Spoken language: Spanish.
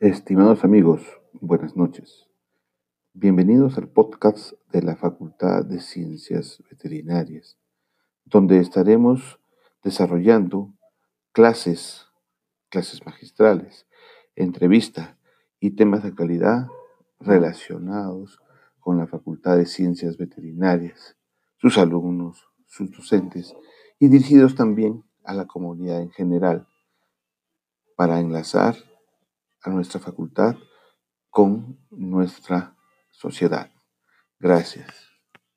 Estimados amigos, buenas noches. Bienvenidos al podcast de la Facultad de Ciencias Veterinarias, donde estaremos desarrollando clases, clases magistrales, entrevistas y temas de actualidad relacionados con la Facultad de Ciencias Veterinarias, sus alumnos, sus docentes y dirigidos también a la comunidad en general para enlazar a nuestra facultad con nuestra sociedad. Gracias.